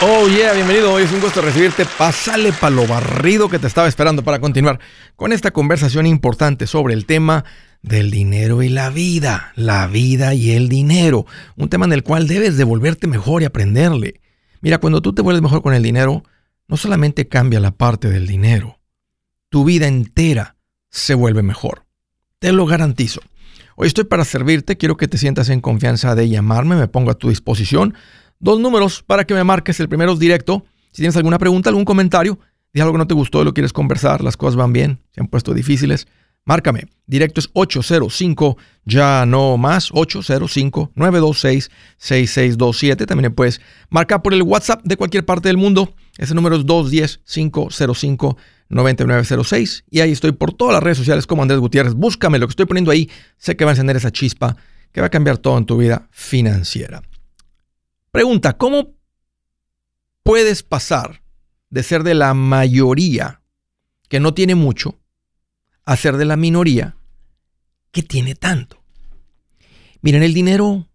Oh yeah, bienvenido. Hoy es un gusto recibirte. Pásale para lo barrido que te estaba esperando para continuar con esta conversación importante sobre el tema del dinero y la vida. La vida y el dinero. Un tema en el cual debes devolverte mejor y aprenderle. Mira, cuando tú te vuelves mejor con el dinero, no solamente cambia la parte del dinero, tu vida entera se vuelve mejor. Te lo garantizo. Hoy estoy para servirte, quiero que te sientas en confianza de llamarme, me pongo a tu disposición dos números para que me marques. El primero es directo. Si tienes alguna pregunta, algún comentario, di algo que no te gustó lo quieres conversar, las cosas van bien, se han puesto difíciles, márcame. Directo es 805, ya no más, 805-926-6627. También puedes marcar por el WhatsApp de cualquier parte del mundo. Ese número es 210-505-9906. Y ahí estoy por todas las redes sociales como Andrés Gutiérrez. Búscame lo que estoy poniendo ahí. Sé que va a encender esa chispa que va a cambiar todo en tu vida financiera. Pregunta, ¿cómo puedes pasar de ser de la mayoría que no tiene mucho a ser de la minoría que tiene tanto? Miren, el dinero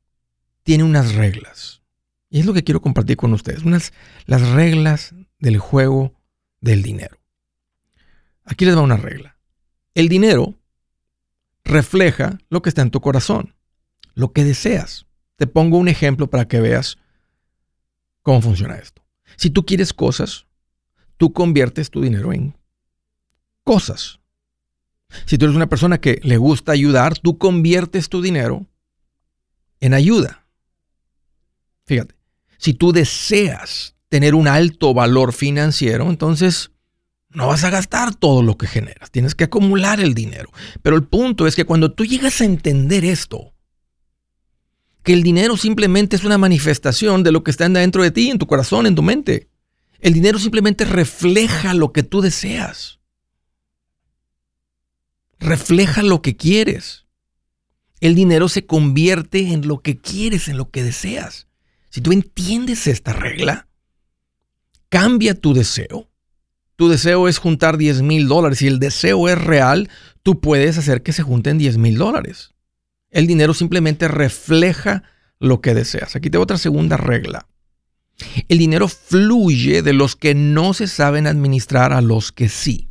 tiene unas reglas. Y es lo que quiero compartir con ustedes. Unas, las reglas del juego del dinero. Aquí les va una regla. El dinero refleja lo que está en tu corazón, lo que deseas. Te pongo un ejemplo para que veas ¿Cómo funciona esto? Si tú quieres cosas, tú conviertes tu dinero en cosas. Si tú eres una persona que le gusta ayudar, tú conviertes tu dinero en ayuda. Fíjate, si tú deseas tener un alto valor financiero, entonces no vas a gastar todo lo que generas, tienes que acumular el dinero. Pero el punto es que cuando tú llegas a entender esto, que el dinero simplemente es una manifestación de lo que está dentro de ti, en tu corazón, en tu mente. El dinero simplemente refleja lo que tú deseas. Refleja lo que quieres. El dinero se convierte en lo que quieres, en lo que deseas. Si tú entiendes esta regla, cambia tu deseo. Tu deseo es juntar 10 mil dólares. Si el deseo es real, tú puedes hacer que se junten 10 mil dólares. El dinero simplemente refleja lo que deseas. Aquí tengo otra segunda regla. El dinero fluye de los que no se saben administrar a los que sí.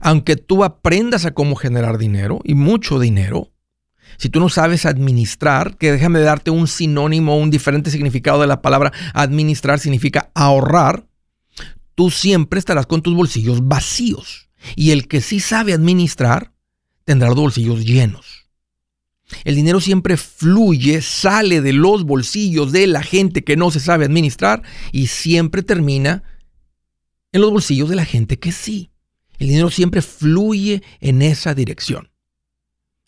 Aunque tú aprendas a cómo generar dinero y mucho dinero, si tú no sabes administrar, que déjame darte un sinónimo, un diferente significado de la palabra administrar, significa ahorrar, tú siempre estarás con tus bolsillos vacíos. Y el que sí sabe administrar tendrá los bolsillos llenos. El dinero siempre fluye, sale de los bolsillos de la gente que no se sabe administrar y siempre termina en los bolsillos de la gente que sí. El dinero siempre fluye en esa dirección.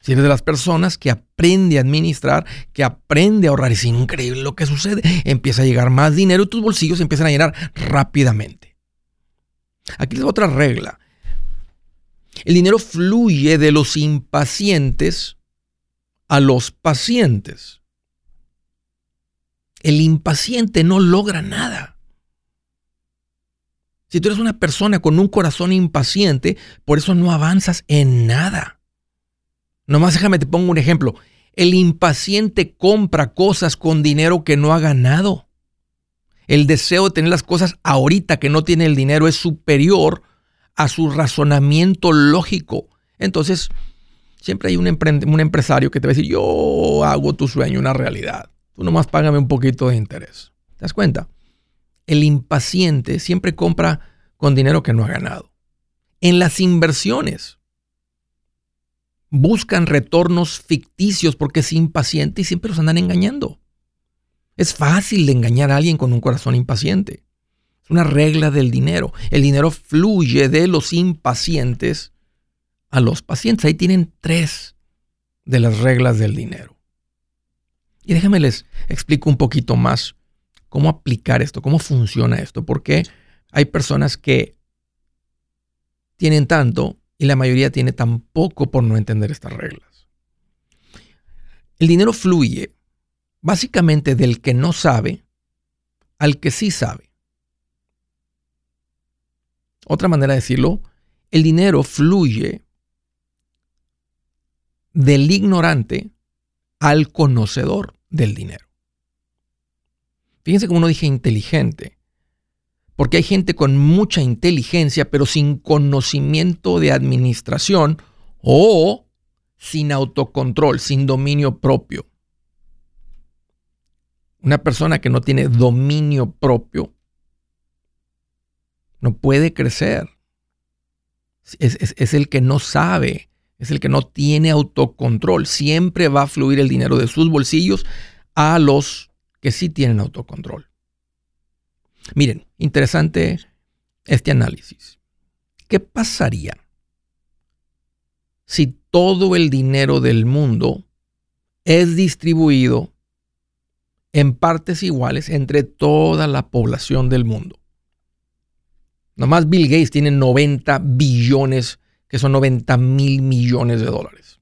Si eres de las personas que aprende a administrar, que aprende a ahorrar, es increíble lo que sucede. Empieza a llegar más dinero y tus bolsillos empiezan a llenar rápidamente. Aquí es otra regla. El dinero fluye de los impacientes a los pacientes. El impaciente no logra nada. Si tú eres una persona con un corazón impaciente, por eso no avanzas en nada. Nomás déjame te pongo un ejemplo. El impaciente compra cosas con dinero que no ha ganado. El deseo de tener las cosas ahorita que no tiene el dinero es superior a su razonamiento lógico. Entonces, Siempre hay un, un empresario que te va a decir, yo hago tu sueño una realidad. Tú nomás págame un poquito de interés. ¿Te das cuenta? El impaciente siempre compra con dinero que no ha ganado. En las inversiones buscan retornos ficticios porque es impaciente y siempre los andan engañando. Es fácil de engañar a alguien con un corazón impaciente. Es una regla del dinero. El dinero fluye de los impacientes a los pacientes. Ahí tienen tres de las reglas del dinero. Y déjenme les explico un poquito más cómo aplicar esto, cómo funciona esto, porque hay personas que tienen tanto y la mayoría tiene tan poco por no entender estas reglas. El dinero fluye básicamente del que no sabe al que sí sabe. Otra manera de decirlo, el dinero fluye del ignorante al conocedor del dinero. Fíjense cómo uno dije inteligente. Porque hay gente con mucha inteligencia, pero sin conocimiento de administración o sin autocontrol, sin dominio propio. Una persona que no tiene dominio propio no puede crecer. Es, el que no sabe, es el que no tiene autocontrol. Siempre va a fluir el dinero de sus bolsillos a los que sí tienen autocontrol. Miren, interesante este análisis. ¿Qué pasaría si todo el dinero del mundo es distribuido en partes iguales entre toda la población del mundo? Nomás Bill Gates tiene 90 billones, que son 90 mil millones de dólares.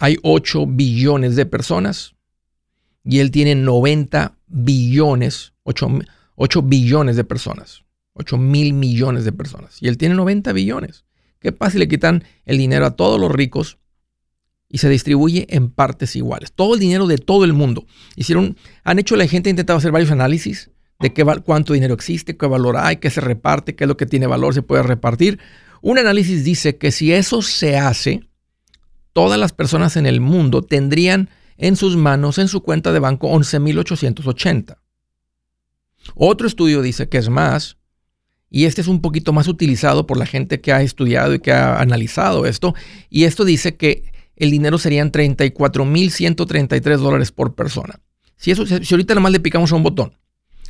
Hay 8 billones de personas y él tiene 90 billones, 8, 8 billones de personas, 8 mil millones de personas. Y él tiene 90 billones. ¿Qué pasa si le quitan el dinero a todos los ricos y se distribuye en partes iguales? Todo el dinero de todo el mundo. Hicieron, han hecho la gente ha intentado hacer varios análisis de qué, cuánto dinero existe, qué valor hay, qué se reparte, qué es lo que tiene valor, se puede repartir. Un análisis dice que si eso se hace, todas las personas en el mundo tendrían en sus manos, en su cuenta de banco, 11.880. Otro estudio dice que es más, y este es un poquito más utilizado por la gente que ha estudiado y que ha analizado esto, y esto dice que el dinero serían 34.133 dólares por persona. Si, eso, si ahorita nomás le picamos a un botón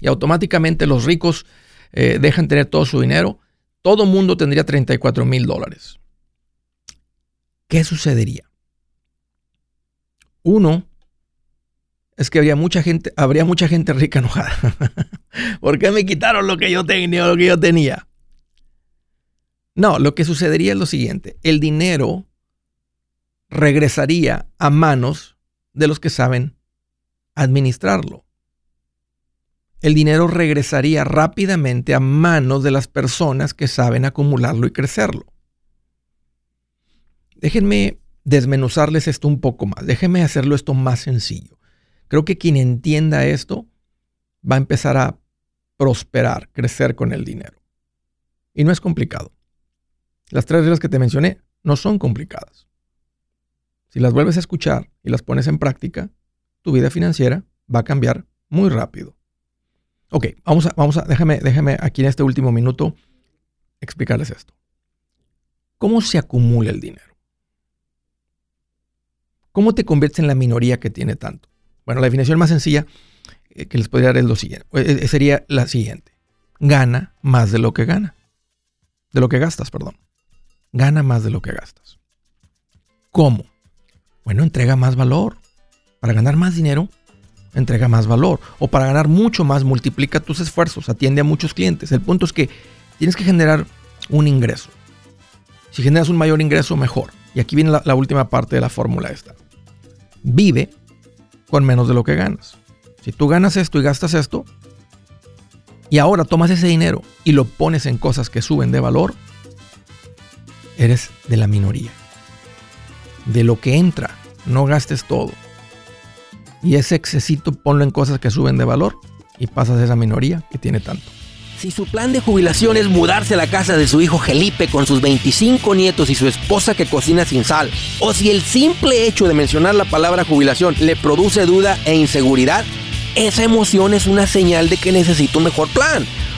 y automáticamente los ricos eh, dejan tener todo su dinero, todo mundo tendría 34 mil dólares. ¿Qué sucedería? Uno, es que habría mucha gente, habría mucha gente rica enojada. ¿Por qué me quitaron lo que yo tenía, lo que yo tenía? No, lo que sucedería es lo siguiente: el dinero regresaría a manos de los que saben administrarlo el dinero regresaría rápidamente a manos de las personas que saben acumularlo y crecerlo. Déjenme desmenuzarles esto un poco más, déjenme hacerlo esto más sencillo. Creo que quien entienda esto va a empezar a prosperar, crecer con el dinero. Y no es complicado. Las tres reglas que te mencioné no son complicadas. Si las vuelves a escuchar y las pones en práctica, tu vida financiera va a cambiar muy rápido. Ok, vamos a, vamos a, déjame, déjame aquí en este último minuto explicarles esto. ¿Cómo se acumula el dinero? ¿Cómo te conviertes en la minoría que tiene tanto? Bueno, la definición más sencilla eh, que les podría dar es lo siguiente, eh, eh, sería la siguiente. Gana más de lo que gana. De lo que gastas, perdón. Gana más de lo que gastas. ¿Cómo? Bueno, entrega más valor. Para ganar más dinero, entrega más valor. O para ganar mucho más, multiplica tus esfuerzos, atiende a muchos clientes. El punto es que tienes que generar un ingreso. Si generas un mayor ingreso, mejor. Y aquí viene la, última parte de la fórmula esta. Vive con menos de lo que ganas. Si tú ganas esto y gastas esto, y ahora tomas ese dinero y lo pones en cosas que suben de valor, eres de la minoría. De lo que entra, no gastes todo. Y ese excesito ponlo en cosas que suben de valor y pasas a esa minoría que tiene tanto. Si su plan de jubilación es mudarse a la casa de su hijo Felipe con sus 25 nietos y su esposa que cocina sin sal, o si el simple hecho de mencionar la palabra jubilación le produce duda e inseguridad, esa emoción es una señal de que necesita un mejor plan.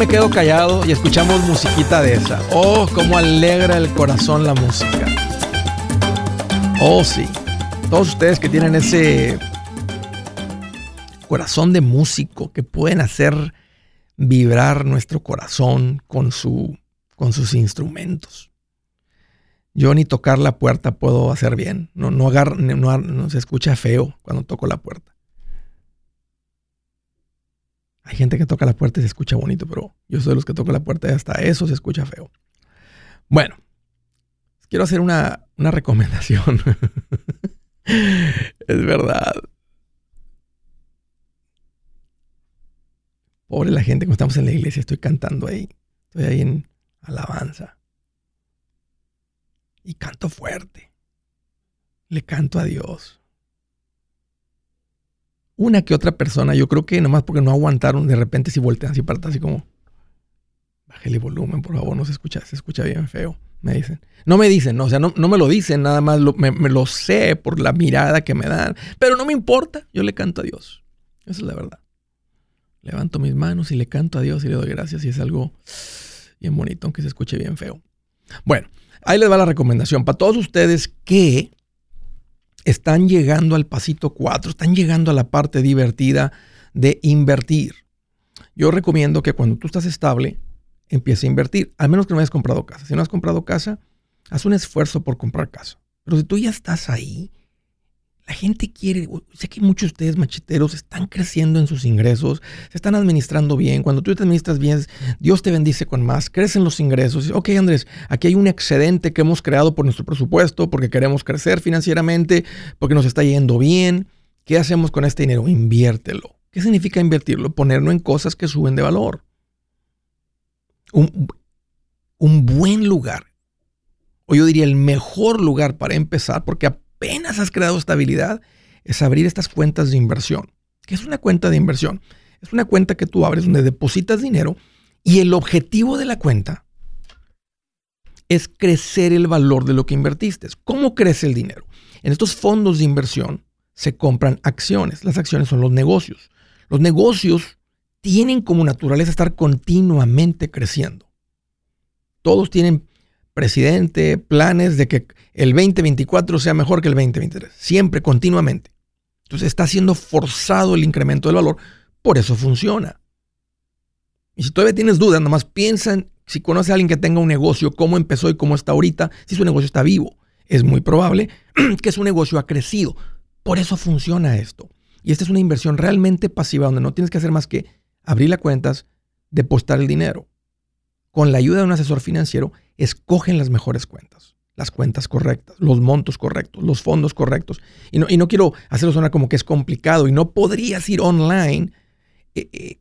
me quedo callado y escuchamos musiquita de esa. Oh, cómo alegra el corazón la música. Oh, sí. Todos ustedes que tienen ese corazón de músico que pueden hacer vibrar nuestro corazón con, su, con sus instrumentos. Yo ni tocar la puerta puedo hacer bien. No, no, no, no se escucha feo cuando toco la puerta. Hay gente que toca la puerta y se escucha bonito, pero yo soy de los que toco la puerta y hasta eso se escucha feo. Bueno, quiero hacer una, una recomendación. es verdad. Pobre la gente, cuando estamos en la iglesia, estoy cantando ahí. Estoy ahí en alabanza. Y canto fuerte. Le canto a Dios una que otra persona, yo creo que nomás porque no aguantaron, de repente si voltean así para así como, bájale volumen, por favor, no se escucha, se escucha bien feo, me dicen. No me dicen, no, o sea, no, me lo dicen, nada más me, lo sé por la mirada que me dan, pero no me importa, yo le canto a Dios. Esa es la verdad. Levanto mis manos y le canto a Dios y le doy gracias y es algo bien bonito, aunque se escuche bien feo. Bueno, ahí les va la recomendación para todos ustedes que están llegando al pasito 4, están llegando a la parte divertida de invertir. Yo recomiendo que cuando tú estás estable, empieces a invertir, al menos que no hayas comprado casa. Si no has comprado casa, haz un esfuerzo por comprar casa. Pero si tú ya estás ahí, la gente quiere, sé que muchos de ustedes macheteros están creciendo en sus ingresos, se están administrando bien. Cuando tú te administras bien, Dios te bendice con más, crecen los ingresos. Ok, Andrés, aquí hay un excedente que hemos creado por nuestro presupuesto, porque queremos crecer financieramente, porque nos está yendo bien. ¿Qué hacemos con este dinero? Inviértelo. ¿Qué significa invertirlo? Ponerlo en cosas que suben de valor. Un, un buen lugar, o yo diría el mejor lugar para empezar, porque apenas has creado estabilidad, es abrir estas cuentas de inversión. ¿Qué es una cuenta de inversión? Es una cuenta que tú abres donde depositas dinero y el objetivo de la cuenta es crecer el valor de lo que invertiste. ¿Cómo crece el dinero? En estos fondos de inversión se compran acciones. Las acciones son los negocios. Los negocios tienen como naturaleza estar continuamente creciendo. Todos tienen presidente, planes de que el 2024 sea mejor que el 2023. Siempre, continuamente. Entonces está siendo forzado el incremento del valor. Por eso funciona. Y si todavía tienes dudas, nomás piensa si conoce a alguien que tenga un negocio, cómo empezó y cómo está ahorita, si su negocio está vivo. Es muy probable que su negocio ha crecido. Por eso funciona esto. Y esta es una inversión realmente pasiva donde no tienes que hacer más que abrir las cuentas, depositar el dinero. Con la ayuda de un asesor financiero, escogen las mejores cuentas, las cuentas correctas, los montos correctos, los fondos correctos. Y no, y no quiero hacerlo sonar como que es complicado y no podrías ir online. Eh, eh,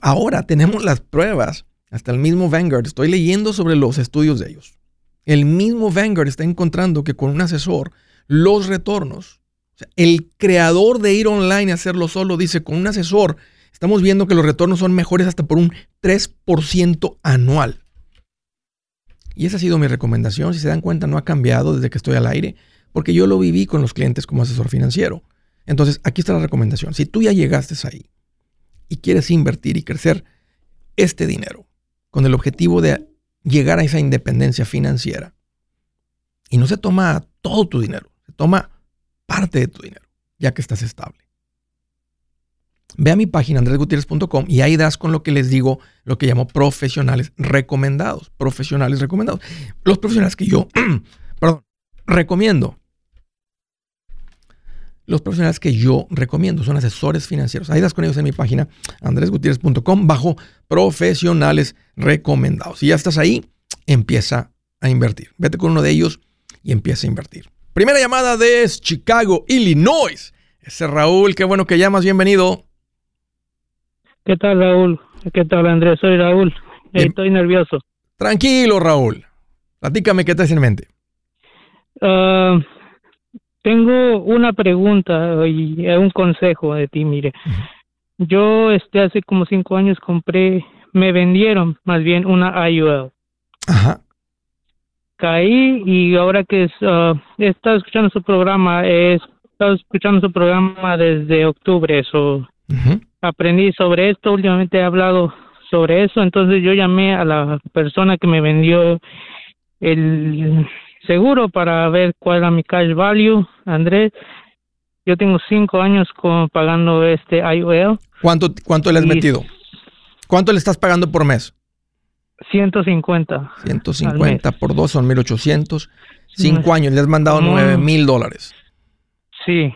ahora tenemos las pruebas, hasta el mismo Vanguard, estoy leyendo sobre los estudios de ellos. El mismo Vanguard está encontrando que con un asesor, los retornos, el creador de ir online y hacerlo solo dice, con un asesor, estamos viendo que los retornos son mejores hasta por un 3% anual. Y esa ha sido mi recomendación. Si se dan cuenta, no ha cambiado desde que estoy al aire, porque yo lo viví con los clientes como asesor financiero. Entonces, aquí está la recomendación. Si tú ya llegaste ahí y quieres invertir y crecer este dinero con el objetivo de llegar a esa independencia financiera, y no se toma todo tu dinero, se toma parte de tu dinero, ya que estás estable. Ve a mi página andresgutierrez.com y ahí das con lo que les digo, lo que llamo profesionales recomendados. Profesionales recomendados. Los profesionales que yo, perdón, recomiendo. Los profesionales que yo recomiendo son asesores financieros. Ahí das con ellos en mi página andresgutierrez.com bajo profesionales recomendados. Si ya estás ahí, empieza a invertir. Vete con uno de ellos y empieza a invertir. Primera llamada de Chicago, Illinois. Ese Raúl, qué bueno que llamas, bienvenido. ¿Qué tal, Raúl? ¿Qué tal, Andrés? Soy Raúl. Estoy nervioso. Tranquilo, Raúl. Platícame qué te hace en mente. Ah, tengo una pregunta y un consejo de ti, mire. Yo este, hace como cinco años compré, me vendieron más bien una IUL. Ajá. Caí y ahora que uh, he estado escuchando su programa, he estado escuchando su programa desde octubre, eso aprendí sobre esto, últimamente he hablado sobre eso, entonces yo llamé a la persona que me vendió el seguro para ver cuál era mi cash value, Andrés. Yo tengo cinco años pagando este IOL. ¿Cuánto, cuánto le has metido? ¿Cuánto le estás pagando por mes? 150. 150 por dos son 1800. Cinco años, le has mandado nueve mil dólares. Sí,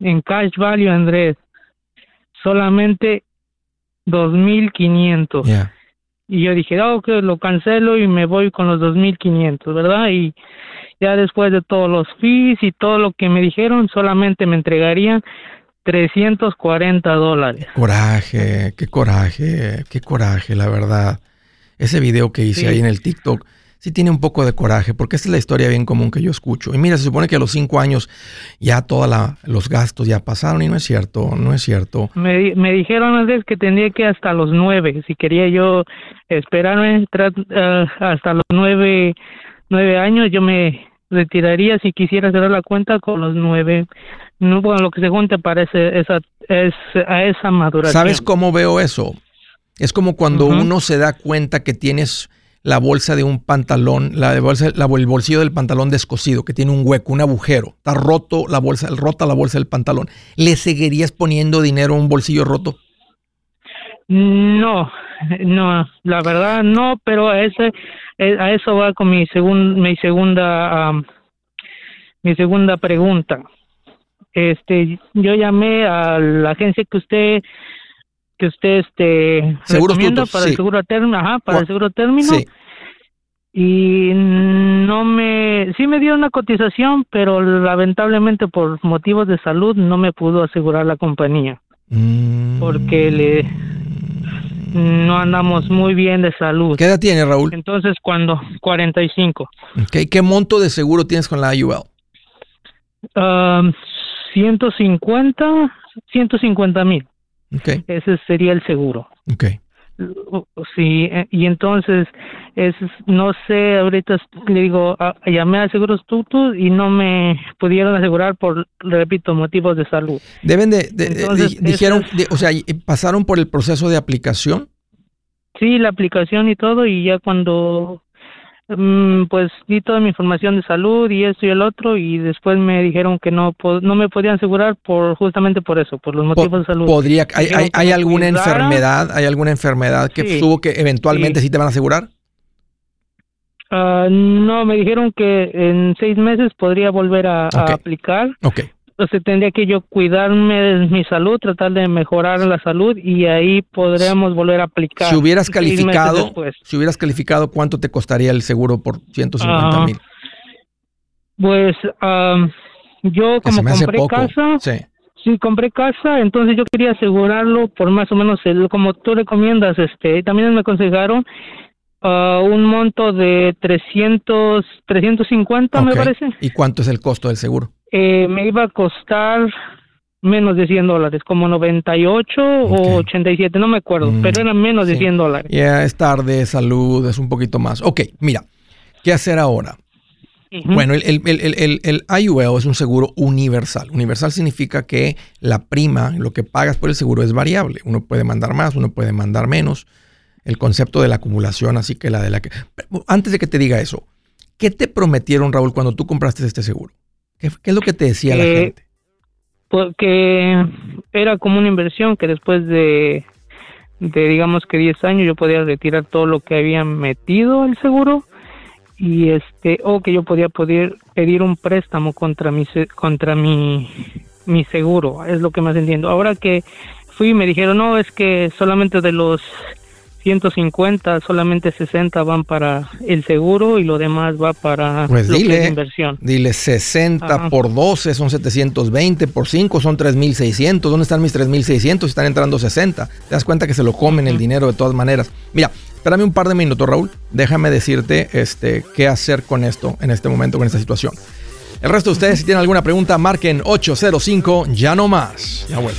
en cash value, Andrés solamente 2.500. Y yo dije, oh, que lo cancelo y me voy con los 2.500, ¿verdad? Y ya después de todos los fees y todo lo que me dijeron, solamente me entregarían 340 dólares. Coraje, qué coraje, qué coraje, la verdad. Ese video que hice ahí en el TikTok sí tiene un poco de coraje, porque esa es la historia bien común que yo escucho. Y mira, se supone que a los cinco años ya todos los gastos ya pasaron y no es cierto, no es cierto. Me, me dijeron antes que tenía que hasta los nueve, si quería yo esperarme uh, hasta los nueve, nueve años, yo me retiraría si quisiera cerrar la cuenta con los nueve. No, bueno, lo que se junta parece esa, es, a esa maduración. ¿Sabes cómo veo eso? Es como cuando uno se da cuenta que tienes la bolsa de un pantalón, la bolsa, el bolsillo del pantalón descosido, que tiene un hueco, un agujero, está roto la bolsa, rota la bolsa del pantalón. ¿Le seguirías poniendo dinero a un bolsillo roto? No, no, la verdad no, pero a ese, eh, a eso va con mi segun, mi segunda, mi segunda pregunta. Este, yo llamé a la agencia que usted que usted este recomienda para el seguro término, ajá, para el seguro término. Y no me, sí me dio una cotización, pero lamentablemente por motivos de salud no me pudo asegurar la compañía. Mm. Porque le, no andamos muy bien de salud. ¿Qué edad tiene Raúl? Entonces, cuando 45. Okay. ¿Qué monto de seguro tienes con la IUL? 150, 150 mil. Okay. Ese sería el seguro. Okay. Sí, eh, y entonces, es, no sé, ahorita le digo, ah, llamé a Seguros Tutu y no me pudieron asegurar por, repito, motivos de salud. Deben de, dijeron, o sea, pasaron por el proceso de aplicación. Sí, la aplicación y todo, y ya cuando pues di toda mi información de salud y esto y el otro y después me dijeron que no no me podían asegurar por justamente por eso por los motivos de salud. podría hay, hay, alguna enfermedad hay alguna enfermedad que tuvo que eventualmente sí. te van a asegurar uh, no me dijeron que en seis meses podría volver a, a aplicar. Okay entonces tendría que yo cuidarme de mi salud, tratar de mejorar la salud y ahí podríamos volver a aplicar. Si hubieras calificado, si hubieras calificado, ¿cuánto te costaría el seguro por 150 mil? Pues yo como compré casa, sí. sí. compré casa, entonces yo quería asegurarlo por más o menos el, como tú recomiendas, este, también me aconsejaron uh, un monto de 300, 350 me parece. ¿Y cuánto es el costo del seguro? Eh, me iba a costar menos de 100 dólares, como 98 o 87, no me acuerdo, mm, pero eran menos de 100 dólares. Ya es tarde, salud, es un poquito más. Ok, mira, ¿qué hacer ahora? Bueno, el, el, el, IUL es un seguro universal. Universal significa que la prima, lo que pagas por el seguro es variable. Uno puede mandar más, uno puede mandar menos. El concepto de la acumulación, así que la de la que... Antes de que te diga eso, ¿qué te prometieron, Raúl, cuando tú compraste este seguro? ¿Qué, es lo que te decía la gente? Porque era como una inversión que después de, de digamos que 10 años yo podía retirar todo lo que había metido el seguro y este o que yo podía poder pedir un préstamo contra mi contra mi mi seguro es lo que más entiendo ahora que fui me dijeron no es que solamente de los 150 solamente 60 van para el seguro y lo demás va para pues dile, inversión dile 60 por 12 son 720 por 5 son 3600 dónde están mis 3600 están entrando 60 te das cuenta que se lo comen el dinero de todas maneras mira Espérame un par de minutos, Raúl. Déjame decirte este, qué hacer con esto en este momento, con esta situación. El resto de ustedes, si tienen alguna pregunta, marquen 805, ya no más. Ya vuelvo.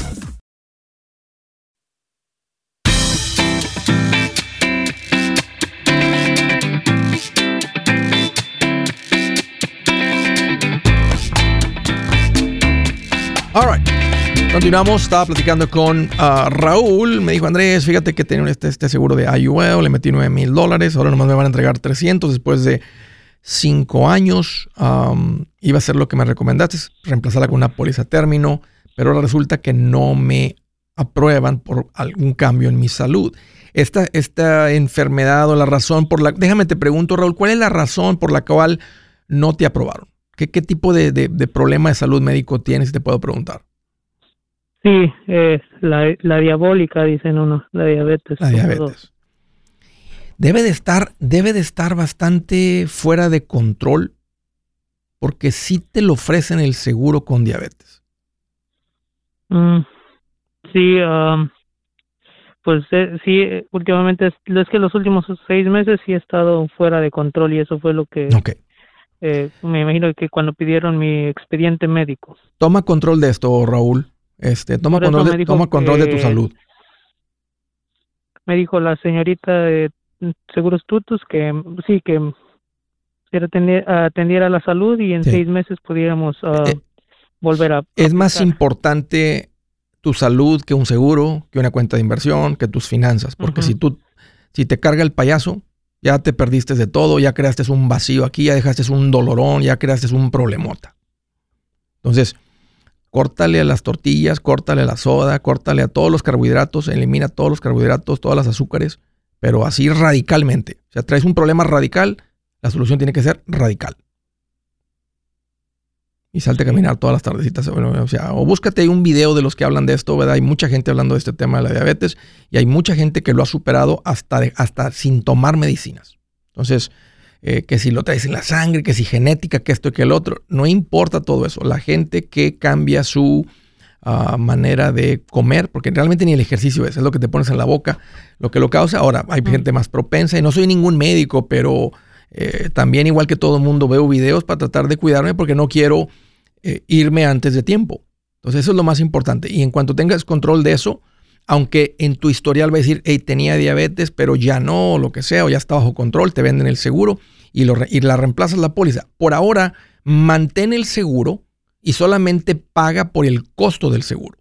Continuamos, estaba platicando con uh, Raúl. Me dijo Andrés, fíjate que tenía este, este seguro de IUL, le metí 9 mil dólares, ahora nomás me van a entregar 300 después de 5 años. Iba a ser lo que me recomendaste, reemplazarla con una póliza término, pero ahora resulta que no me aprueban por algún cambio en mi salud. Esta, esta enfermedad o la razón por la... Déjame te pregunto, Raúl, ¿cuál es la razón por la cual no te aprobaron? ¿Qué, tipo de, problema de salud médico tienes, te puedo preguntar? Sí, la, la, diabólica, dicen uno, la diabetes. La diabetes. Debe de estar, debe de estar bastante fuera de control, porque sí te lo ofrecen el seguro con diabetes. Mm, sí, um, pues eh, sí, últimamente es, es, que los últimos seis meses sí he estado fuera de control y eso fue lo que okay. Eh, me imagino que cuando pidieron mi expediente médico. Toma control de esto, Raúl. Este, toma control, de, toma control de tu salud. Me dijo la señorita de Seguros Tutus que sí, que atendiera la salud y en seis meses pudiéramos ah, eh, volver a... Es más importante tu salud que un seguro, que una cuenta de inversión, que tus finanzas, porque si tú, si te carga el payaso, ya te perdiste de todo, ya creaste un vacío aquí, ya dejaste un dolorón, ya creaste un problemota. Entonces, córtale a las tortillas, córtale a la soda, córtale a todos los carbohidratos, elimina todos los carbohidratos, todas las azúcares, pero así radicalmente. O sea, traes un problema radical, la solución tiene que ser radical y salte a caminar todas las tardecitas. o sea, o búscate un video de los que hablan de esto, ¿verdad? Hay mucha gente hablando de este tema de la diabetes y hay mucha gente que lo ha superado hasta, hasta sin tomar medicinas. Entonces, eh, que si lo traes en la sangre, que si genética, que esto y que el otro, no importa todo eso. La gente que cambia su ah, manera de comer, porque realmente ni el ejercicio es, es lo que te pones en la boca, lo que lo causa. Ahora, hay gente más propensa y no soy ningún médico, pero eh, también, igual que todo el mundo, veo videos para tratar de cuidarme porque no quiero eh, irme antes de tiempo. Entonces, eso es lo más importante. Y en cuanto tengas control de eso, aunque en tu historial va a decir, hey, tenía diabetes, pero ya no, o lo que sea, o ya está bajo control, te venden el seguro y, lo, y la reemplazas la póliza. Por ahora, mantén el seguro y solamente paga por el costo del seguro.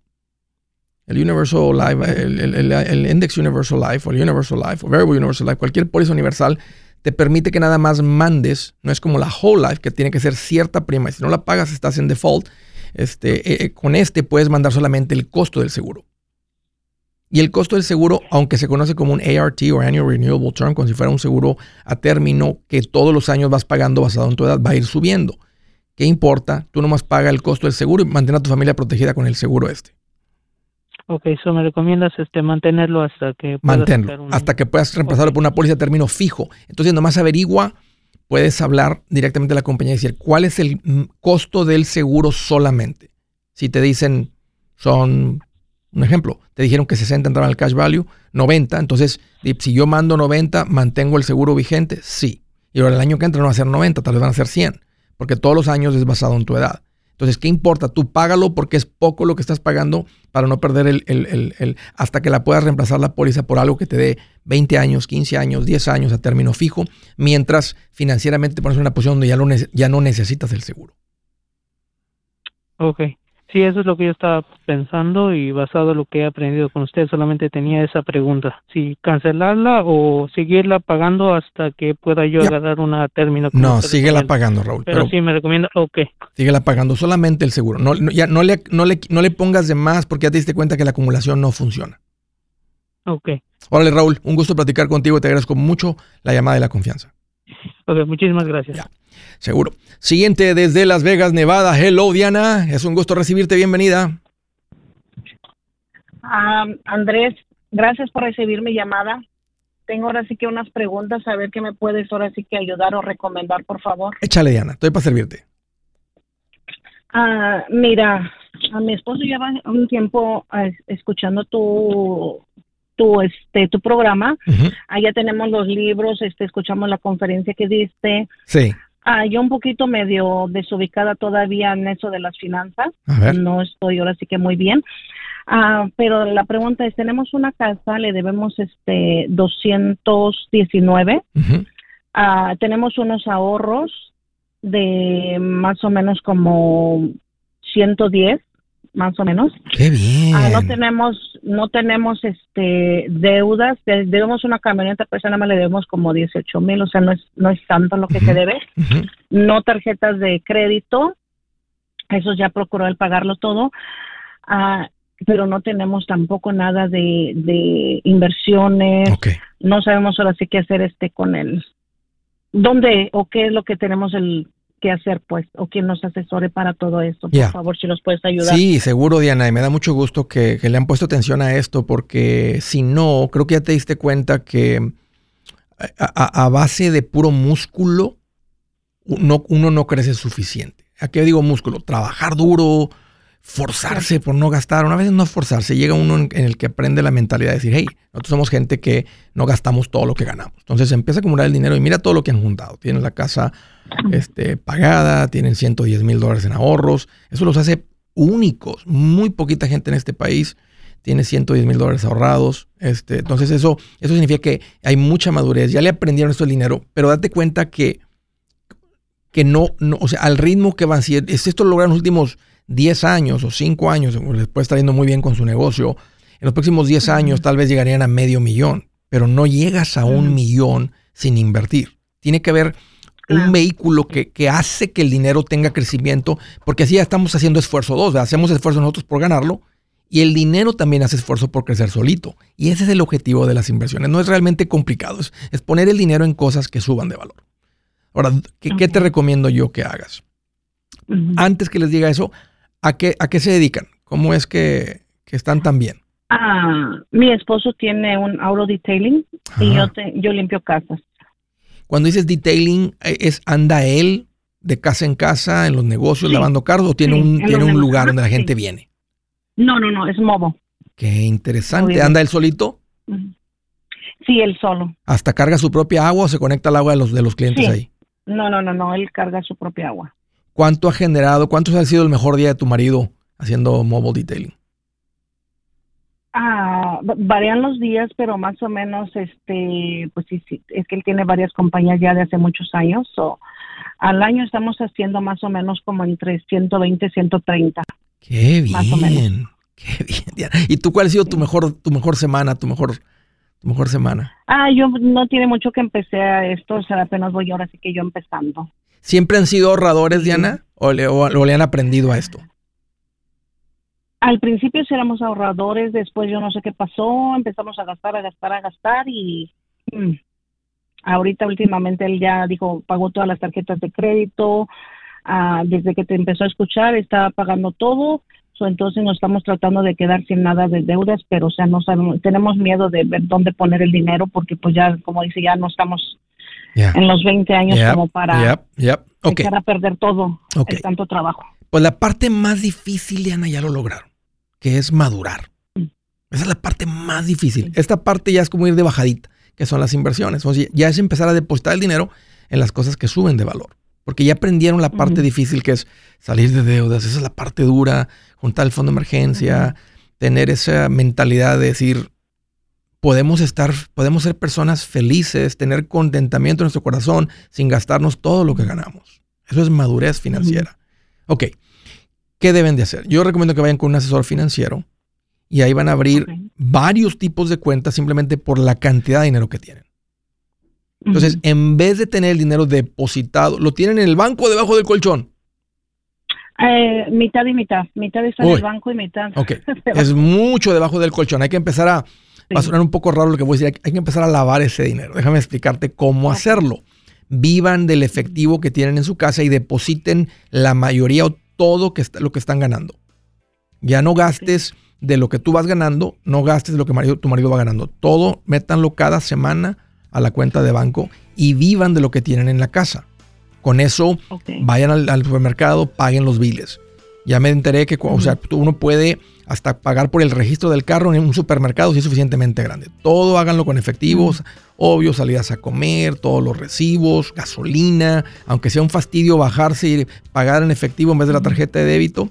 El Universal Life, el, el, el, Index Universal Life, o el Universal Life, o Variable Universal Life, cualquier póliza universal te permite que nada más mandes, no es como la Whole Life, que tiene que ser cierta prima, y si no la pagas estás en default. Este, eh, eh, con este puedes mandar solamente el costo del seguro. Y el costo del seguro, aunque se conoce como un ART o Annual Renewable Term, como si fuera un seguro a término que todos los años vas pagando basado en tu edad, va a ir subiendo. ¿Qué importa? Tú nomás paga el costo del seguro y mantén a tu familia protegida con el seguro este. Ok, eso me recomiendas este mantenerlo hasta que puedas mantenerlo hasta que puedas reemplazarlo por una póliza a término fijo. Entonces nomás averigua, puedes hablar directamente a la compañía y decir cuál es el mm, costo del seguro solamente. Si te dicen son un ejemplo, te dijeron que 60 entraba en el cash value, 90, entonces si yo mando 90, mantengo el seguro vigente, sí. Y ahora el año que entra no va a ser 90, tal vez van a ser 100, porque todos los años es basado en tu edad. Entonces, ¿qué importa? Tú págalo porque es poco lo que estás pagando para no perder el, el, hasta que la puedas reemplazar la póliza por algo que te dé 20 años, 15 años, 10 años a término fijo, mientras financieramente te pones una posición donde ya, lo, ya no necesitas el seguro. Ok. Sí, eso es lo que yo estaba pensando y basado en lo que he aprendido con usted, solamente tenía esa pregunta. Si cancelarla o seguirla pagando hasta que pueda yo agarrar una término. No, síguela pagando, Raúl. Pero, sí me recomienda, ok. Síguela pagando, solamente el seguro. No, ya, no, le, no, le, no le pongas de más porque ya te diste cuenta que la acumulación no funciona. Ok. Órale, Raúl, un gusto platicar contigo. Te agradezco mucho la llamada y la confianza. Ok, muchísimas gracias. Seguro. Siguiente desde Las Vegas, Nevada. Hello, Diana. Es un gusto recibirte. Bienvenida. Andrés, gracias por recibir mi llamada. Tengo ahora sí que unas preguntas, a ver qué me puedes ahora sí que ayudar o recomendar, por favor. Échale, Diana. Estoy para servirte. Ah, mira, a mi esposo lleva un tiempo ah, escuchando tu tu este tu programa. Allá tenemos los libros, este escuchamos la conferencia que diste. Sí. Ah, yo un poquito medio desubicada todavía en eso de las finanzas. No estoy ahora sí que muy bien. Ah, pero la pregunta es, tenemos una casa, le debemos este 219. ah, tenemos unos ahorros de más o menos como 110 más o menos. Qué bien. Ah, no tenemos, no tenemos este deudas, debemos una camioneta, pues nada más le debemos como 18 mil, o sea, no es, no es tanto lo que se debe. No tarjetas de crédito, eso ya procuró el pagarlo todo. Ah, pero no tenemos tampoco nada de, de inversiones. No sabemos ahora sí qué hacer este con él. ¿Dónde o qué es lo que tenemos el qué hacer, pues, o quien nos asesore para todo esto. Por favor, si nos puedes ayudar. Sí, seguro, Diana, y me da mucho gusto que, le han puesto atención a esto, porque si no, creo que ya te diste cuenta que a, base de puro músculo, uno, uno no crece suficiente. ¿A qué digo músculo? Trabajar duro, forzarse por no gastar. Una vez no forzarse, llega uno en, el que aprende la mentalidad de decir, hey, nosotros somos gente que no gastamos todo lo que ganamos. Entonces empieza a acumular el dinero y mira todo lo que han juntado. Tienen la casa este, pagada, tienen 110 mil dólares en ahorros. Eso los hace únicos. Muy poquita gente en este país tiene 110 mil dólares ahorrados. Este, entonces eso, eso significa que hay mucha madurez. Ya le aprendieron esto el dinero, pero date cuenta que, que no, no, o sea, al ritmo que van, si esto lo lograron los últimos 10 años o 5 años, les puede estar yendo muy bien con su negocio, en los próximos 10 años tal vez llegarían a medio millón, pero no llegas a un millón sin invertir. Tiene que haber un vehículo que, hace que el dinero tenga crecimiento, porque así ya estamos haciendo esfuerzo dos, hacemos esfuerzo nosotros por ganarlo y el dinero también hace esfuerzo por crecer solito. Y ese es el objetivo de las inversiones. No es realmente complicado, es, poner el dinero en cosas que suban de valor. Ahora, ¿qué, te recomiendo yo que hagas? Antes que les diga eso, ¿A qué, a qué se dedican? ¿Cómo es que, están tan bien? Ah, mi esposo tiene un auto detailing y yo, yo limpio casas. Cuando dices detailing, eh, ¿es anda él de casa en casa en los negocios lavando carros o tiene un, tiene un lugar donde la gente viene? No, no, no, es mobo. Qué interesante. ¿Anda él solito? Sí, él solo. ¿Hasta carga su propia agua o se conecta al agua de los, de los clientes ahí? No, no, no, no, él carga su propia agua. ¿Cuánto ha generado, cuánto ha sido el mejor día de tu marido haciendo mobile detailing? Ah, varían los días, pero más o menos, este, pues sí, sí, es que él tiene varias compañías ya de hace muchos años. o al año estamos haciendo más o menos como entre 120 y 130. Qué bien. Qué bien. ¿Y tú cuál ha sido tu mejor, tu mejor semana, tu mejor, mejor semana? Ah, yo no tiene mucho que empecé a esto, o sea, apenas voy ahora sí que yo empezando. ¿Siempre han sido ahorradores, Diana? ¿O le, o le han aprendido a esto? Al principio sí éramos ahorradores, después yo no sé qué pasó, empezamos a gastar, a gastar, a gastar y mm, ahorita últimamente él ya dijo, pagó todas las tarjetas de crédito, ah, desde que te empezó a escuchar está pagando todo, entonces nos estamos tratando de quedar sin nada de deudas, pero o sea, no sabemos, tenemos miedo de ver dónde poner el dinero porque pues ya, como dice, ya no estamos en los 20 años como para echar a perder todo el tanto trabajo. Pues la parte más difícil, Diana, ya lo lograron que es madurar. Mm. Esa es la parte más difícil. Esta parte ya es como ir de bajadita, que son las inversiones. O sea, ya es empezar a depositar el dinero en las cosas que suben de valor. Porque ya aprendieron la parte difícil que es salir de deudas. Esa es la parte dura, juntar el fondo de emergencia, tener esa mentalidad de decir, podemos estar, podemos ser personas felices, tener contentamiento en nuestro corazón sin gastarnos todo lo que ganamos. Eso es madurez financiera. Ok. ¿Qué deben de hacer? Yo recomiendo que vayan con un asesor financiero y ahí van a abrir varios tipos de cuentas simplemente por la cantidad de dinero que tienen. Entonces, en vez de tener el dinero depositado, ¿lo tienen en el banco o debajo del colchón? Eh, mitad y mitad. Mitad está en el banco y mitad. Ok. es mucho debajo del colchón. Hay que empezar a. Va a sonar un poco raro lo que voy a decir. Hay que empezar a lavar ese dinero. Déjame explicarte cómo hacerlo. Vivan del efectivo que tienen en su casa y depositen la mayoría o todo que lo que están ganando. Ya no gastes de lo que tú vas ganando, no gastes de lo que tu marido va ganando. Todo, métanlo cada semana a la cuenta de banco y vivan de lo que tienen en la casa. Con eso, vayan al, supermercado, paguen los biles. Ya me enteré que o sea, uno puede hasta pagar por el registro del carro en un supermercado si es suficientemente grande. Todo háganlo con efectivos, obvio, salidas a comer, todos los recibos, gasolina, aunque sea un fastidio bajarse y pagar en efectivo en vez de la tarjeta de débito,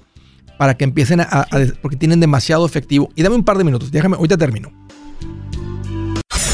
para que empiecen a porque tienen demasiado efectivo. Y dame un par de minutos, déjame, ahorita termino.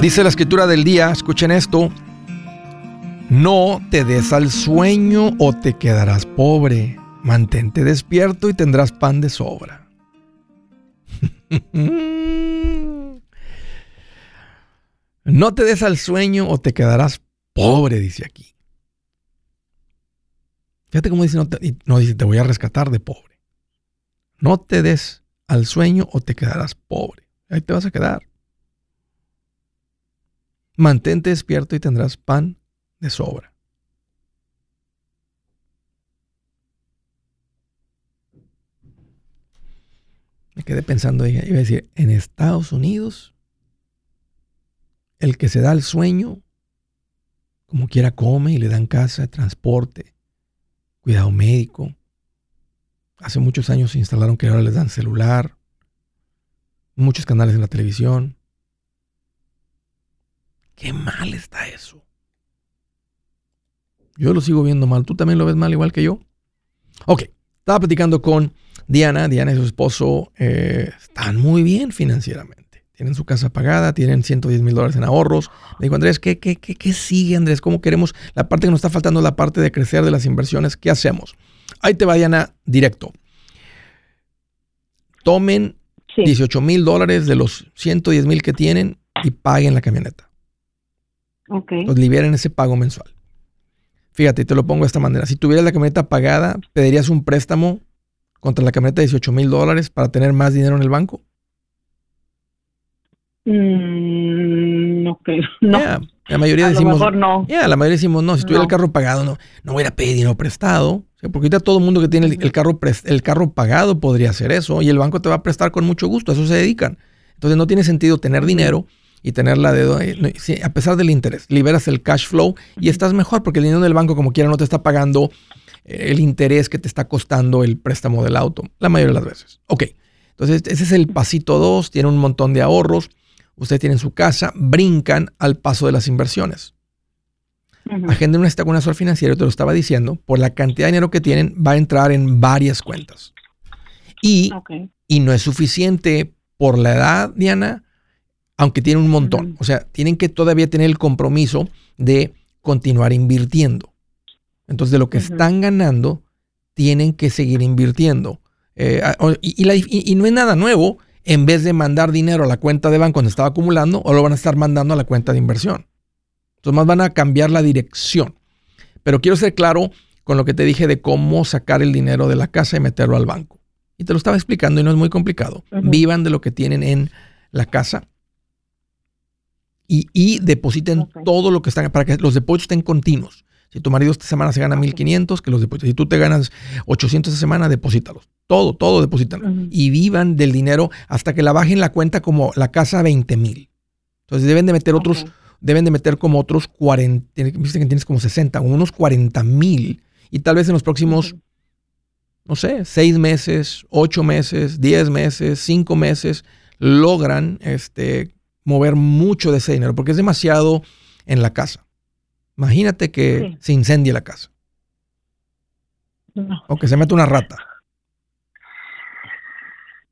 Dice la escritura del día, escuchen esto, no te des al sueño o te quedarás pobre. Mantente despierto y tendrás pan de sobra. no te des al sueño o te quedarás pobre, dice aquí. Fíjate cómo dice, no, no dice, te voy a rescatar de pobre. No te des al sueño o te quedarás pobre. Ahí te vas a quedar. Mantente despierto y tendrás pan de sobra. Me quedé pensando, iba a decir, en Estados Unidos, el que se da el sueño, como quiera come y le dan casa, transporte, cuidado médico. Hace muchos años se instalaron que ahora les dan celular, muchos canales en la televisión. Qué mal está eso. Yo lo sigo viendo mal. ¿Tú también lo ves mal igual que yo? Ok, estaba platicando con Diana. Diana y su esposo eh, están muy bien financieramente. Tienen su casa pagada, tienen 110 mil dólares en ahorros. Me dijo, Andrés, ¿qué, qué, qué, qué sigue, Andrés? ¿Cómo queremos? La parte que nos está faltando es la parte de crecer de las inversiones. ¿Qué hacemos? Ahí te va, Diana, directo. Tomen 18 mil dólares de los 110 mil que tienen y paguen la camioneta. Ok. Los liberen ese pago mensual. Fíjate, te lo pongo de esta manera. Si tuvieras la camioneta pagada, ¿pedirías un préstamo contra la camioneta de 18 mil dólares para tener más dinero en el banco? Mm, no creo. No. Yeah, La mayoría a decimos. lo mejor no. Ya, la mayoría decimos, no, si tuviera No. el carro pagado, no, no voy a ir a pedir dinero prestado. Porque ahorita todo el mundo que tiene el, el carro el carro pagado podría hacer eso y el banco te va a prestar con mucho gusto, a eso se dedican. Entonces no tiene sentido tener dinero y tener la deuda, eh, no, sí, a pesar del interés. Liberas el cash flow y estás mejor porque el dinero del banco como quiera no te está pagando eh, el interés que te está costando el préstamo del auto, la mayoría de las veces. Ok, entonces ese es el pasito 2, tiene un montón de ahorros, usted tiene su casa, brincan al paso de las inversiones. Ujú. Agenden una cita con un asesor financiero, te lo estaba diciendo, por la cantidad de dinero que tienen, va a entrar en varias cuentas. Y, y no es suficiente por la edad, Diana, aunque tienen un montón. O sea, tienen que todavía tener el compromiso de continuar invirtiendo. Entonces, de lo que están ganando, tienen que seguir invirtiendo. Eh, y, y la dif- y- y no es nada nuevo, en vez de mandar dinero a la cuenta de banco donde estaba acumulando, o lo van a estar mandando a la cuenta de inversión. Entonces, más van a cambiar la dirección. Pero quiero ser claro con lo que te dije de cómo sacar el dinero de la casa y meterlo al banco. Y te lo estaba explicando y no es muy complicado. Vivan de lo que tienen en la casa y, y depositen todo lo que están para que los depósitos estén continuos. Si tu marido esta semana se gana 1500, que los deposites. Si tú te ganas 800 esta semana, deposítalos. Todo, todo deposítalo. Y vivan del dinero hasta que la bajen la cuenta como la casa a 20 mil. Entonces deben de meter otros, deben de meter como otros 40, viste que tienes como 60, unos 40 mil. Y tal vez en los próximos, no sé, 6 meses, 8 meses, 10 meses, 5 meses, logran este, mover mucho de ese dinero, porque es demasiado en la casa. Imagínate que Sí. se incendie la casa No. o que se mete una rata.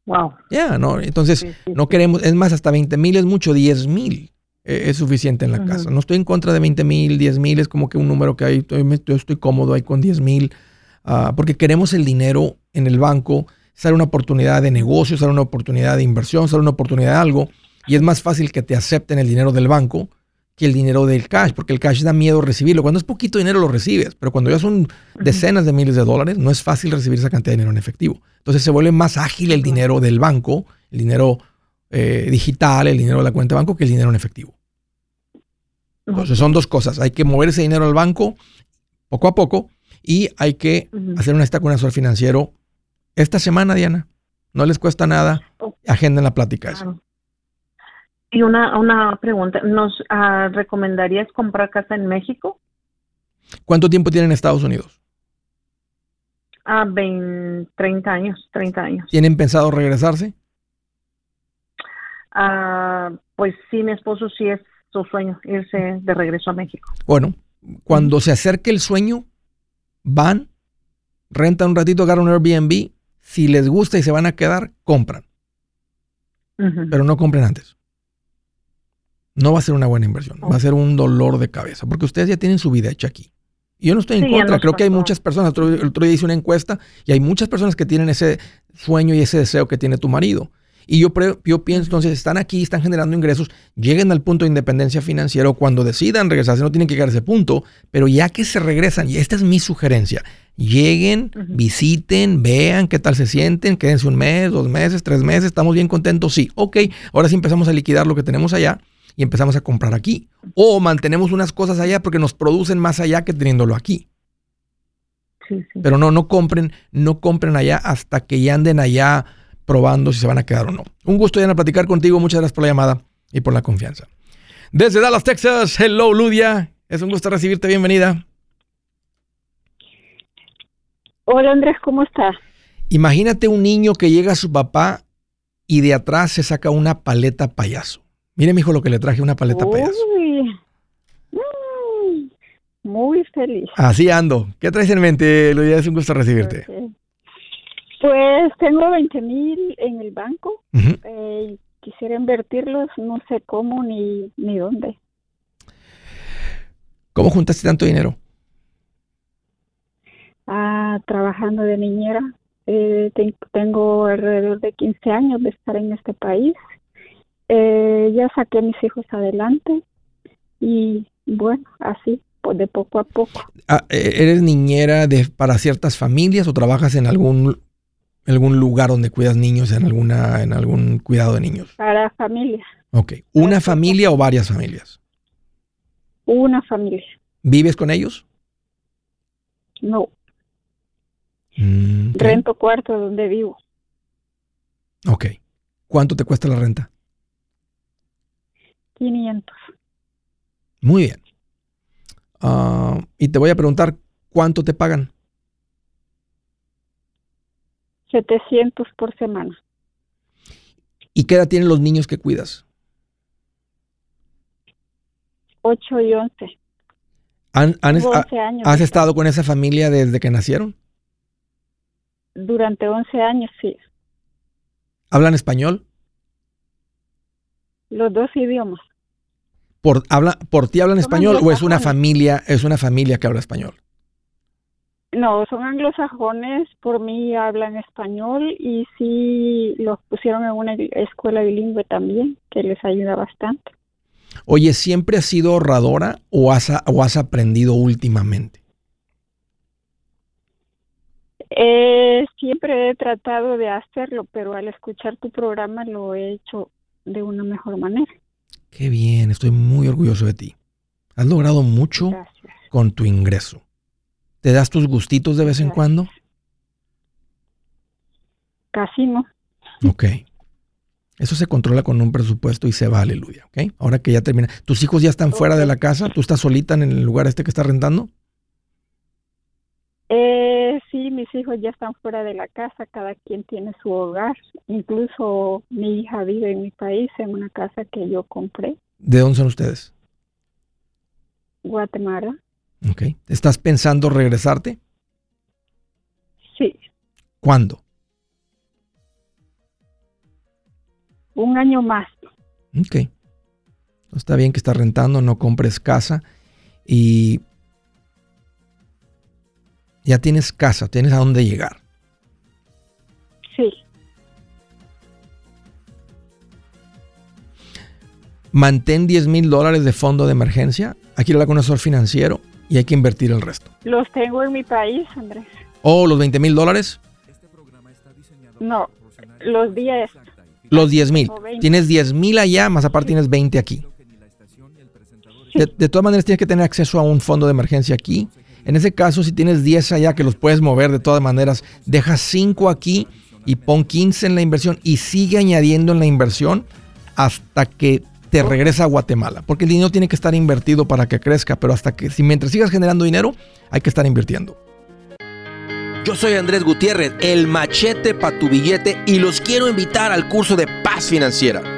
Wow. Ya, ¿no? Entonces, Sí, sí, no queremos, es más, hasta 20 mil es mucho, 10 mil eh, es suficiente en la casa. No estoy en contra de 20 mil, 10 mil es como que un número que hay, yo estoy cómodo ahí con 10 mil, ah, porque queremos el dinero en el banco, sale una oportunidad de negocio, sale una oportunidad de inversión, sale una oportunidad de algo, y es más fácil que te acepten el dinero del banco que el dinero del cash, porque el cash da miedo recibirlo. Cuando es poquito dinero lo recibes, pero cuando ya son decenas de miles de dólares, no es fácil recibir esa cantidad de dinero en efectivo. Entonces se vuelve más ágil el dinero del banco, el dinero eh, digital, el dinero de la cuenta de banco, que el dinero en efectivo. Entonces son dos cosas. Hay que mover ese dinero al banco poco a poco y hay que hacer una cita con un asesor financiero esta semana, Diana. No les cuesta nada. Agenden la plática. Claro. Y una, una pregunta, ¿nos ah, recomendarías comprar casa en México? ¿Cuánto tiempo tienen en Estados Unidos? Ah, 20, 30 años, 30 años. ¿Tienen pensado regresarse? Ah, pues sí, mi esposo sí es su sueño, irse de regreso a México. Bueno, cuando se acerque el sueño, van, rentan un ratito, agarran un Airbnb. Si les gusta y se van a quedar, compran. Pero no compren antes. No va a ser una buena inversión. Va a ser un dolor de cabeza. Porque ustedes ya tienen su vida hecha aquí. Y yo no estoy en Sí, contra. Creo que hay muchas personas. Otro, el otro día hice una encuesta y hay muchas personas que tienen ese sueño y ese deseo que tiene tu marido. Y yo, pienso, entonces, están aquí, están generando ingresos, lleguen al punto de independencia financiera o cuando decidan regresarse, no tienen que llegar a ese punto, pero ya que se regresan, y esta es mi sugerencia, lleguen, visiten, vean qué tal se sienten, quédense un mes, dos meses, tres meses, estamos bien contentos, sí, ok, ahora sí empezamos a liquidar lo que tenemos allá y empezamos a comprar aquí. O mantenemos unas cosas allá porque nos producen más allá que teniéndolo aquí. Sí, sí. Pero no, no compren, no compren allá hasta que ya anden allá probando si se van a quedar o no. Un gusto, Diana, platicar contigo. Muchas gracias por la llamada y por la confianza. Desde Dallas, Texas, hello, Ludia. Es un gusto recibirte. Bienvenida. Hola Andrés, ¿cómo estás? Imagínate un niño que llega a su papá y de atrás se saca una paleta payaso. Mire, mijo, lo que le traje, una paleta payaso. Uy, mm, muy feliz. Así ando. ¿Qué traes en mente, Ludia? Es un gusto recibirte. Pues tengo 20 mil en el banco. Eh, quisiera invertirlos, no sé cómo ni, ni dónde. ¿Cómo juntaste tanto dinero? Ah, trabajando de niñera. Eh, ten- tengo alrededor de 15 años de estar en este país Eh, ya saqué a mis hijos adelante y bueno, así, pues de poco a poco. Ah, eh, ¿Eres niñera de, para ciertas familias o trabajas en algún, algún lugar donde cuidas niños, en, alguna, en algún cuidado de niños? Para familia, Ok. ¿Una familia o varias familias? una familia. ¿Vives con ellos? No, Mm, rento cuarto donde vivo. Ok. ¿Cuánto te cuesta la renta? 500. Muy bien. Ah, y te voy a preguntar, ¿cuánto te pagan? 700 por semana. ¿Y qué edad tienen los niños que cuidas? 8 y 11. ¿Han, han- Tengo ha- 11 años. ¿Has estado con esa familia desde que nacieron? Durante 11 años, sí. ¿Hablan español? Los dos idiomas. ¿Por, habla, ¿por ti hablan español o es una familia, es una familia que habla español? No, son anglosajones, por mí hablan español y sí los pusieron en una escuela bilingüe también, que les ayuda bastante. Oye, ¿siempre has sido ahorradora o has, o has aprendido últimamente? Eh, siempre he tratado de hacerlo, pero al escuchar tu programa lo he hecho de una mejor manera. Qué bien, estoy muy orgulloso de ti. Has logrado mucho Gracias. con tu ingreso. ¿Te das tus gustitos de vez en Gracias. cuando? Casi no. Ok. Eso se controla con un presupuesto y se va, aleluya. ¿Ok? Ahora que ya termina. ¿Tus hijos ya están fuera de la casa? ¿Tú estás solita en el lugar este que estás rentando? Eh, sí, mis hijos ya están fuera de la casa, cada quien tiene su hogar. Incluso mi hija vive en mi país, en una casa que yo compré, ¿De dónde son ustedes? Guatemala. Ok. ¿Estás pensando regresarte? Sí, ¿Cuándo? un año más. Ok. Está bien que estás rentando, no compres casa y ya tienes casa, tienes a dónde llegar. Sí, Mantén 10 mil dólares de fondo de emergencia. Aquí lo con un asesor financiero y hay que invertir el resto. los tengo en mi país, Andrés. O los 20 mil dólares, No, los días. los 10 mil. O 20. Tienes 10 mil allá, más aparte tienes 20 aquí. De, de todas maneras tienes que tener acceso a un fondo de emergencia aquí. En ese caso, si tienes 10 allá que los puedes mover de todas maneras, deja 5 aquí y pon 15 en la inversión y sigue añadiendo en la inversión hasta que te regresa a Guatemala. Porque el dinero tiene que estar invertido para que crezca, pero hasta que, si mientras sigas generando dinero, hay que estar invirtiendo. Yo soy Andrés Gutiérrez, el machete para tu billete y los quiero invitar al curso de paz financiera.